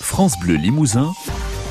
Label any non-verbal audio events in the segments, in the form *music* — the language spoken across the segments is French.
France Bleu Limousin,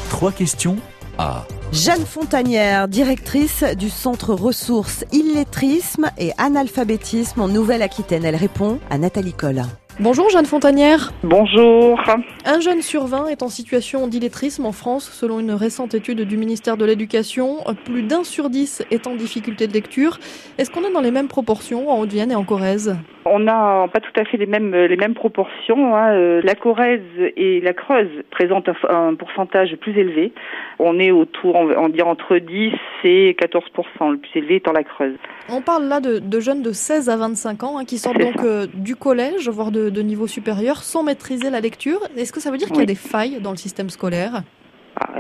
trois questions à Jeanne Fontanière, directrice du centre ressources illettrisme et analphabétisme en Nouvelle-Aquitaine. Elle répond à Nathalie Coll. Bonjour Jeanne Fontanière. Bonjour. Un jeune sur 20 est en situation d'illettrisme en France selon une récente étude du ministère de l'Éducation. Plus d'un sur 10 est en difficulté de lecture. Est-ce qu'on est dans les mêmes proportions en Haute-Vienne et en Corrèze? On n'a pas tout à fait les mêmês, les mêmes proportions. Hein. Euh, la Corrèze et la Creuse présentent un pourcentage plus élevé. On est autour, on va dire entre 10 et 14 le plus élevé étant la Creuse. On parle là de, de jeunes de 16 à 25 ans hein, qui sortent donc euh, du collège, voire de, de, niveau supérieur, sans maîtriser la lecture. Est-ce que ça veut dire qu'il y a des failles dans le système scolaire?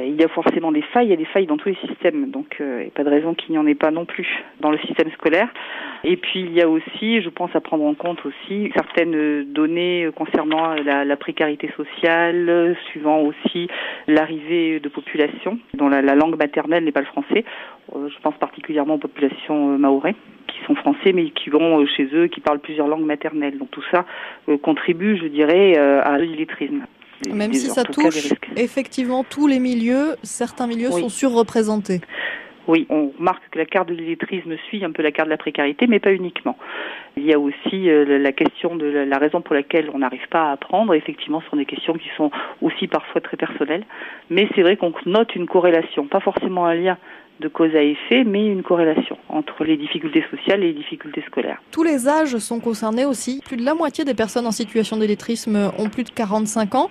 Il y a forcément des failles, il y a des failles dans tous les systèmes, donc euh, il n'y a pas de raison qu'il n'y en ait pas non plus dans le système scolaire. Et puis il y a aussi, je pense à prendre en compte aussi certaines données concernant la, précarité sociale, suivant aussi l'arrivée de populations dont la, la langue maternelle n'est pas le français. Euh, je pense particulièrement aux populations euh, maorais qui sont français mais qui vont chez eux, qui parlent plusieurs langues maternelles. Donc tout ça contribue, je dirais, à l'illettrisme. Même si ça touche effectivement tous les milieux, certains milieux oui. sont surreprésentés. Oui, on remarque que la carte de l'illettrisme suit un peu la carte de la précarité, mais pas uniquement. Il y a aussi euh, la question de la, raison pour laquelle on n'arrive pas à apprendre. Effectivement, ce sont des questions qui sont aussi parfois très personnelles. Mais c'est vrai qu'on note une corrélation, pas forcément un lien de cause à effet, mais une corrélation entre les difficultés sociales et les difficultés scolaires. Tous les âges sont concernés aussi. Plus de la moitié des personnes en situation d'illettrisme ont plus de 45 ans.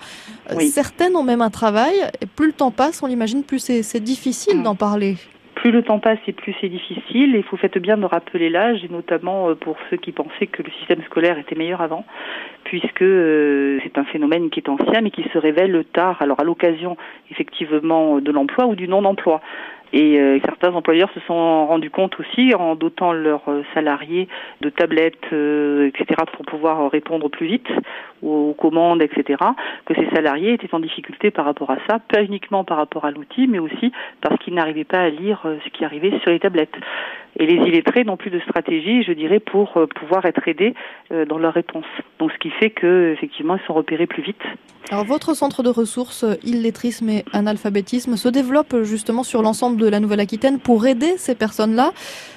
Oui. Certaines ont même un travail. Et plus le temps passe, on l'imagine, plus c'est difficile mmh. d'en parler plus le temps passe et plus c'est difficile. Et vous faites bien de rappeler l'âge, et notamment euh, pour ceux qui pensaient que le système scolaire était meilleur avant, puisque euh, c'est un phénomène qui est ancien mais qui se révèle tard. Alors à l'occasion effectivement de l'emploi ou du non-emploi. Et euh, certains employeurs se sont rendus compte aussi en dotant leurs salariés de tablettes, euh, etc., pour pouvoir répondre plus vite aux, aux, commandes, etc., que ces salariés étaient en difficulté par rapport à ça, pas uniquement par rapport à l'outil, mais aussi parce qu'ils n'arrivaient pas à lire euh, ce qui arrivait sur les tablettes. Et les illettrés n'ont plus de stratégie, je dirais, pour euh, pouvoir être aidés euh, dans leur réponse. Donc, ce qui fait que, effectivement, ils sont repérés plus vite. Alors, votre centre de ressources illettrisme et analphabétisme se développe justement sur l'ensemble de la Nouvelle-Aquitaine pour aider ces personnes-là.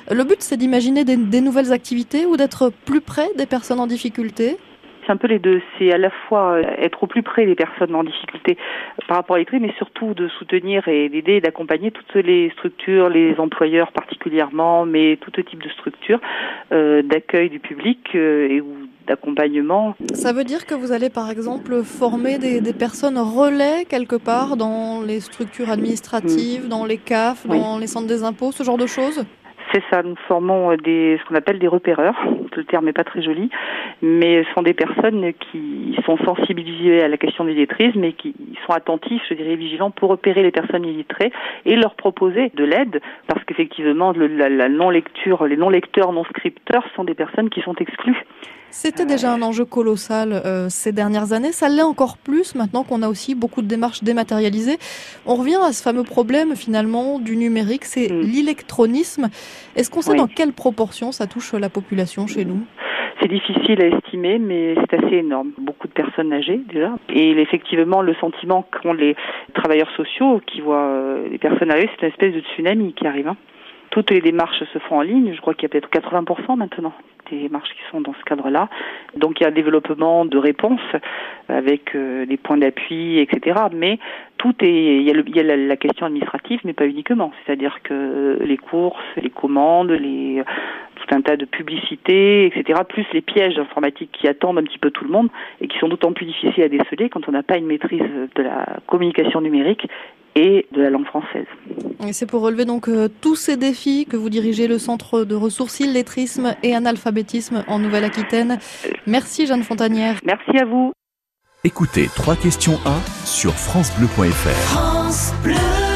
Le but, c'est d'imaginer des, nouvelles activités ou d'être plus près des personnes en difficulté? C'est un peu les deux. C'est à la fois être au plus près des personnes en difficulté par rapport à l'ITRI, mais surtout de soutenir et d'aider et d'accompagner toutes les structures, les employeurs particulièrement, mais tout type de structures euh, d'accueil du public euh, et ou d'accompagnement. Ça veut dire que vous allez par exemple former des, des, personnes relais quelque part dans les structures administratives, mmh. dans les CAF, oui. dans les centres des impôts, ce genre de choses? C'est ça, nous formons des, ce qu'on appelle des repéreurs. *laughs* Le terme n'est pas très joli, mais ce sont des personnes qui sont sensibilisées à la question de l'illettrisme et qui sont attentifs, je dirais, vigilants pour repérer les personnes illettrées et leur proposer de l'aide, parce qu'effectivement, la, la non-lecture, les non-lecteurs, non-scripteurs sont des personnes qui sont exclues. C'était déjà un enjeu colossal euh, ces dernières années. Ça l'est encore plus maintenant qu'on a aussi beaucoup de démarches dématérialisées. On revient à ce fameux problème finalement du numérique, c'est mmh. l'électronisme. Est-ce qu'on sait oui. dans quelle proportion ça touche la population chez nous? C'est difficile à estimer, mais c'est assez énorme. Beaucoup de personnes âgées déjà. Et effectivement, le sentiment qu'ont les travailleurs sociaux qui voient euh, les personnes âgées, c'est une espèce de tsunami qui arrive. Hein. Toutes les démarches se font en ligne. Je crois qu'il y a peut-être 80% maintenant des démarches qui sont dans ce cadre-là. Donc il y a un développement de réponses avec euh, des points d'appui, etc. Mais tout est, il y a, la, question administrative, mais pas uniquement. C'est-à-dire que les courses, les commandes, les tout un tas de publicités, etc. Plus les pièges informatiques qui attendent un petit peu tout le monde et qui sont d'autant plus difficiles à déceler quand on n'a pas une maîtrise de la communication numérique et de la langue française. Et c'est pour relever donc euh, tous ces défis que vous dirigez le centre de ressources illettrisme et analphabétisme en Nouvelle-Aquitaine. Merci Jeanne Fontanière. Merci à vous. Écoutez trois questions 1 sur francebleu.fr. France Bleu.